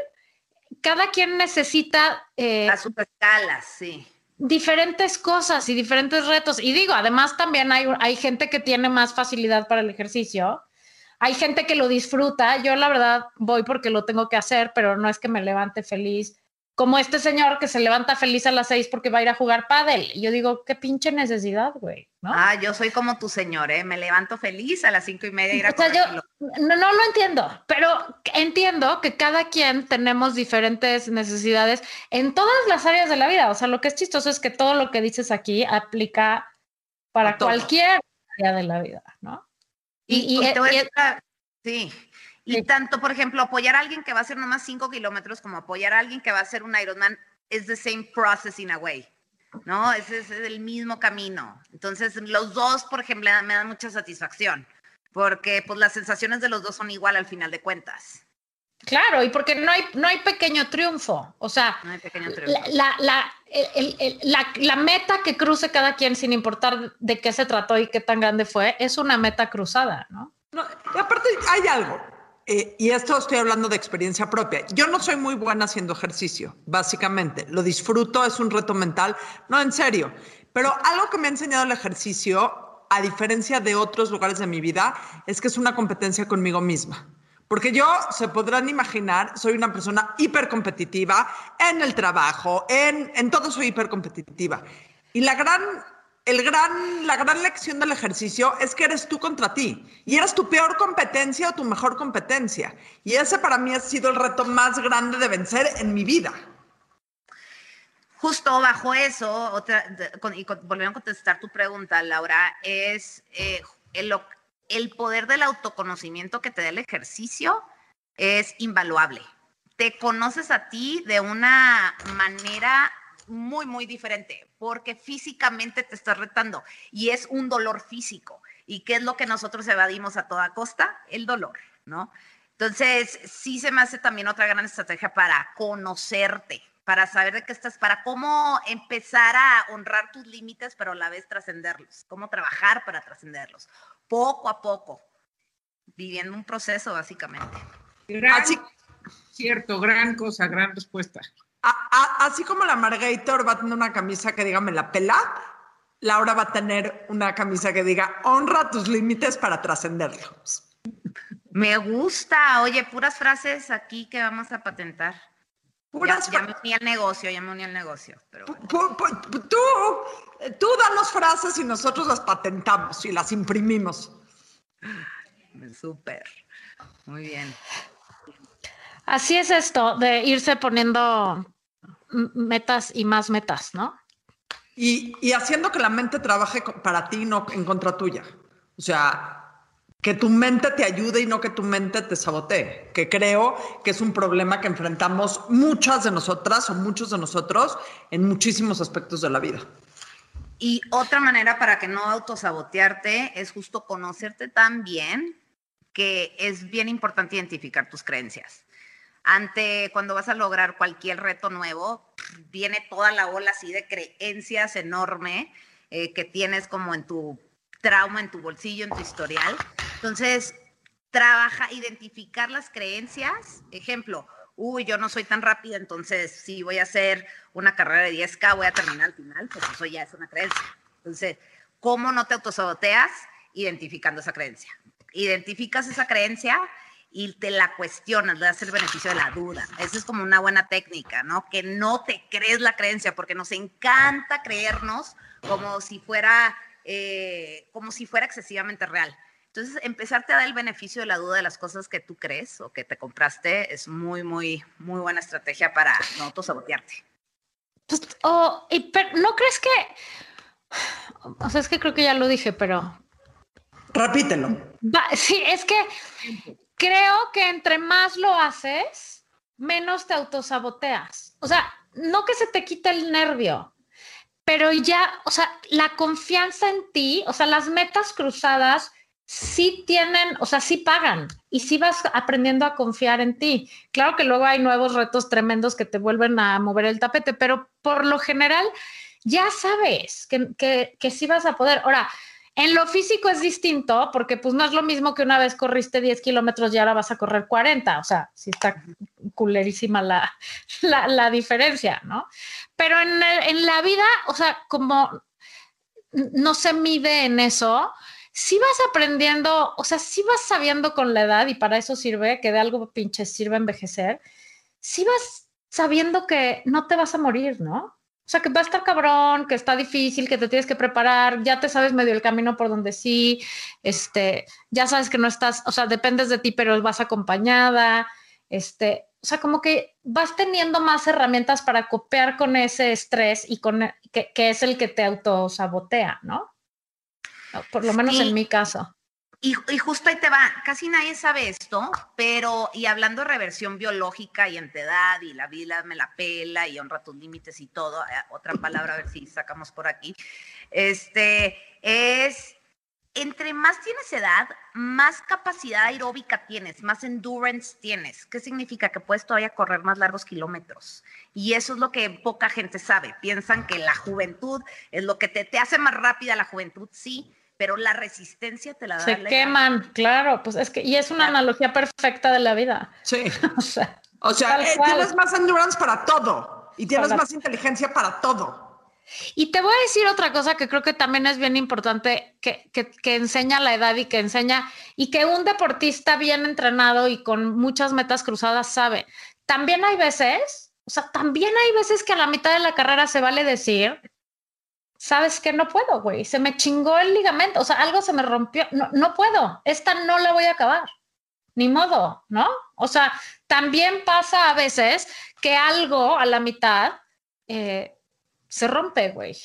cada quien necesita eh, A sus escalas, sí. diferentes cosas y diferentes retos. Y digo, además también hay, hay gente que tiene más facilidad para el ejercicio. Hay gente que lo disfruta. Yo la verdad voy porque lo tengo que hacer, pero no es que me levante feliz. Como este señor que se levanta feliz a las seis porque va a ir a jugar pádel. Y yo digo, qué pinche necesidad, güey, ¿no? Ah, yo soy como tu señor, ¿eh? Me levanto feliz a las cinco y media ir a O sea, yo no, no lo entiendo, pero entiendo que cada quien tenemos diferentes necesidades en todas las áreas de la vida. O sea, lo que es chistoso es que todo lo que dices aquí aplica para cualquier área de la vida, ¿no? Y, sí. Y Sí. tanto, por ejemplo, apoyar a alguien que va a hacer nomás 5 kilómetros como apoyar a alguien que va a hacer un Ironman es the same process in a way, ¿no? Ese es el mismo camino. Entonces, los dos, por ejemplo, me dan mucha satisfacción, porque pues las sensaciones de los dos son igual al final de cuentas. Claro, y porque no hay, no hay pequeño triunfo. O sea, No hay pequeño triunfo. la, la, el- el- la- la meta que cruce cada quien, sin importar de qué se trató y qué tan grande fue, es una meta cruzada, ¿no? No, y aparte hay algo, eh, y esto estoy hablando de experiencia propia. Yo no soy muy buena haciendo ejercicio, básicamente. Lo disfruto, es un reto mental. No, en serio. Pero algo que me ha enseñado el ejercicio, a diferencia de otros lugares de mi vida, es que es una competencia conmigo misma. Porque yo, se podrán imaginar, soy una persona hipercompetitiva en el trabajo, en, en todo soy hipercompetitiva. Y la gran, el gran, la gran lección del ejercicio es que eres tú contra ti. Y eres tu peor competencia o tu mejor competencia. Y ese para mí ha sido el reto más grande de vencer en mi vida. Justo bajo eso, y volviendo a contestar tu pregunta, Laura, es eh, el, el poder del autoconocimiento que te da el ejercicio es invaluable. Te conoces a ti de una manera muy, muy diferente, porque físicamente te estás retando y es un dolor físico. ¿Y qué es lo que nosotros evadimos a toda costa? El dolor, ¿no? Entonces, sí se me hace también otra gran estrategia para conocerte, para saber de qué estás, para cómo empezar a honrar tus límites, pero a la vez trascenderlos, cómo trabajar para trascenderlos, poco a poco, viviendo un proceso básicamente. Gran, Así- cierto, gran cosa, gran respuesta. A- a- así como la Margator va a tener una camisa que diga me la pela, Laura va a tener una camisa que diga honra tus límites para trascenderlos. Me gusta, oye, puras frases aquí que vamos a patentar. Puras ya, ya me uní al negocio, ya me uní al negocio. Pero bueno. Pu- pu- pu- tú, tú danos frases y nosotros las patentamos y las imprimimos. Súper. Muy bien. Así es esto de irse poniendo metas y más metas, ¿no? Y, y haciendo que la mente trabaje para ti y no en contra tuya. O sea, que tu mente te ayude y no que tu mente te sabotee. Que creo que es un problema que enfrentamos muchas de nosotras o muchos de nosotros en muchísimos aspectos de la vida. Y otra manera para que no autosabotearte es justo conocerte tan bien que es bien importante identificar tus creencias. Ante cuando vas a lograr cualquier reto nuevo, viene toda la ola así de creencias enorme eh, que tienes como en tu trauma, en tu bolsillo, en tu historial. Entonces, trabaja, identificar las creencias. Ejemplo, uy, yo no soy tan rápida, entonces si voy a hacer una carrera de 10K, voy a terminar al final, pues eso ya es una creencia. Entonces, ¿cómo no te autosaboteas? Identificando esa creencia. Identificas esa creencia y te la cuestionas, le das el beneficio de la duda. Esa es como una buena técnica, ¿no? Que no te crees la creencia, porque nos encanta creernos como si fuera, eh, como si fuera excesivamente real. Entonces, empezarte a dar el beneficio de la duda de las cosas que tú crees o que te compraste es muy, muy, muy buena estrategia para no autosabotearte. Pues, o- y per- ¿No crees que... O sea, es que creo que ya lo dije, pero Repítelo. Va- sí, es que creo que entre más lo haces, menos te autosaboteas. O sea, no que se te quite el nervio, pero ya, o sea, la confianza en ti, o sea, las metas cruzadas sí tienen, o sea, sí pagan y sí vas aprendiendo a confiar en ti. Claro que luego hay nuevos retos tremendos que te vuelven a mover el tapete, pero por lo general ya sabes que, que, que sí vas a poder. Ahora, en lo físico es distinto porque pues no es lo mismo que una vez corriste 10 kilómetros y ahora vas a correr 40. O sea, sí está culerísima la, la, la diferencia, ¿no? Pero en, el- en la vida, o sea, como no se mide en eso, sí vas aprendiendo, o sea, sí vas sabiendo con la edad y para eso sirve, que de algo pinche sirve envejecer, sí vas sabiendo que no te vas a morir, ¿no? O sea, que va a estar cabrón, que está difícil, que te tienes que preparar, ya te sabes medio el camino por donde sí, este, ya sabes que no estás, o sea, dependes de ti, pero vas acompañada, este, o sea, como que vas teniendo más herramientas para copiar con ese estrés y con e- que, que es el que te autosabotea, ¿no? Por lo menos Sí. en mi caso. Y, y justo ahí te va, casi nadie sabe esto, pero, y hablando de reversión biológica y entidad, y la vida me la pela, y honra tus límites y todo, eh, otra palabra, a ver si sacamos por aquí, este, es entre más tienes edad, más capacidad aeróbica tienes, más endurance tienes. ¿Qué significa? Que puedes todavía correr más largos kilómetros. Y eso es lo que poca gente sabe. Piensan que la juventud es lo que te, te hace más rápida la juventud, sí, pero la resistencia te la da. Se queman, claro, pues es que, y es una analogía perfecta de la vida. Sí. o sea, o sea eh, tienes más endurance para todo y tienes más inteligencia para todo. Y te voy a decir otra cosa que creo que también es bien importante, que, que, enseña la edad y que enseña, y que un deportista bien entrenado y con muchas metas cruzadas sabe. También hay veces, o sea, también hay veces que a la mitad de la carrera se vale decir, sabes que no puedo, güey, se me chingó el ligamento, o sea, algo se me rompió, no, no puedo, esta no la voy a acabar, ni modo, ¿no? O sea, también pasa a veces que algo a la mitad... Eh, se rompe, güey.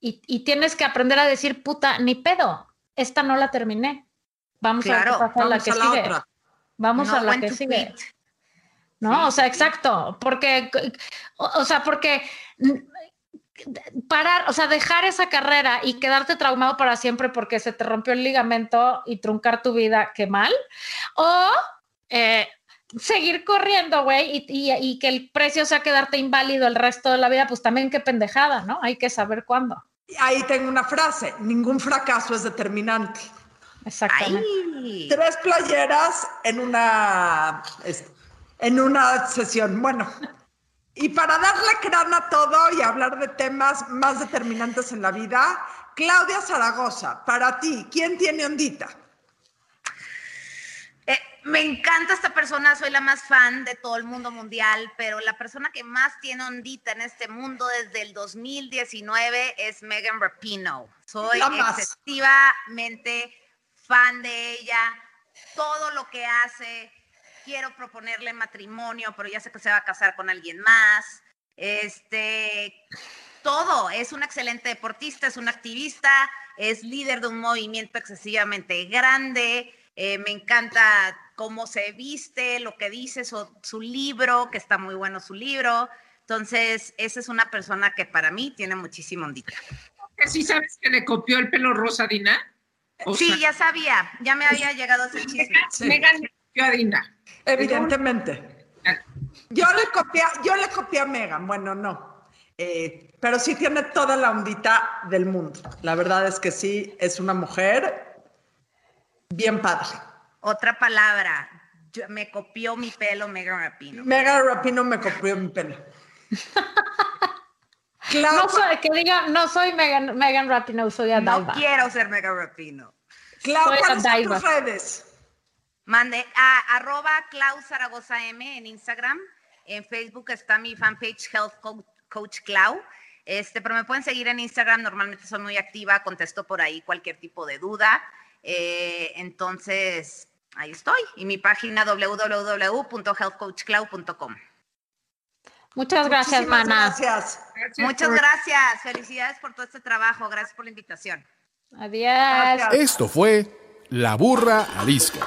Y, tienes que aprender a decir, puta, ni pedo, esta no la terminé. Vamos a, la que sigue. Vamos a la que sigue. No, o sea, exacto, porque, o, sea, porque parar, o sea, dejar esa carrera y quedarte traumado para siempre porque se te rompió el ligamento y truncar tu vida, qué mal. O eh, seguir corriendo, güey, y, que el precio sea quedarte inválido el resto de la vida, pues también qué pendejada, ¿no? Hay que saber cuándo. Ahí tengo una frase, ningún fracaso es determinante. Exactamente. Tres playeras en una, en una sesión. Bueno, y para darle crán a todo y hablar de temas más determinantes en la vida, Claudia Zaragoza, para ti, ¿quién tiene ondita? me encanta esta persona, soy la más fan de todo el mundo mundial, pero la persona que más tiene ondita en este mundo desde el 2019 es Megan Rapino. Soy excesivamente fan de ella, todo lo que hace, quiero proponerle matrimonio, pero ya sé que se va a casar con alguien más. Este, todo, es una excelente deportista, es una activista, es líder de un movimiento excesivamente grande, eh, me encanta cómo se viste, lo que dice, su, su, libro, que está muy bueno su libro. Entonces, esa es una persona que para mí tiene muchísimo ondita. ¿Sí sabes que le copió el pelo rosa a Dina? sí, ya sabía, ya me había llegado ese chisme. Megan le copió a Dina. Evidentemente. Yo le copié, yo le copié a Megan, bueno, no. Eh, pero sí tiene toda la ondita del mundo. La verdad es que sí, es una mujer Bien padre. Otra palabra. me copió mi pelo Megan Rapino. Megan Rapino me copió mi pelo. no soy, que diga, no soy Megan, Megan Rapino, soy Adaiva. No quiero ser Megan Rapino. Clau, ¿cuáles son tus redes? Mande a arroba Clau Zaragoza M en Instagram. En Facebook está mi fanpage Health Coach, Clau. Este, pero me pueden seguir en Instagram. Normalmente soy muy activa, contesto por ahí cualquier tipo de duda. Eh, entonces, ahí estoy. Y mi página www.healthcoachcloud.com. Muchas gracias, Mana. Gracias. Muchas gracias. Felicidades por todo este trabajo. Gracias por la invitación. Adiós. Esto fue La Burra Arisca.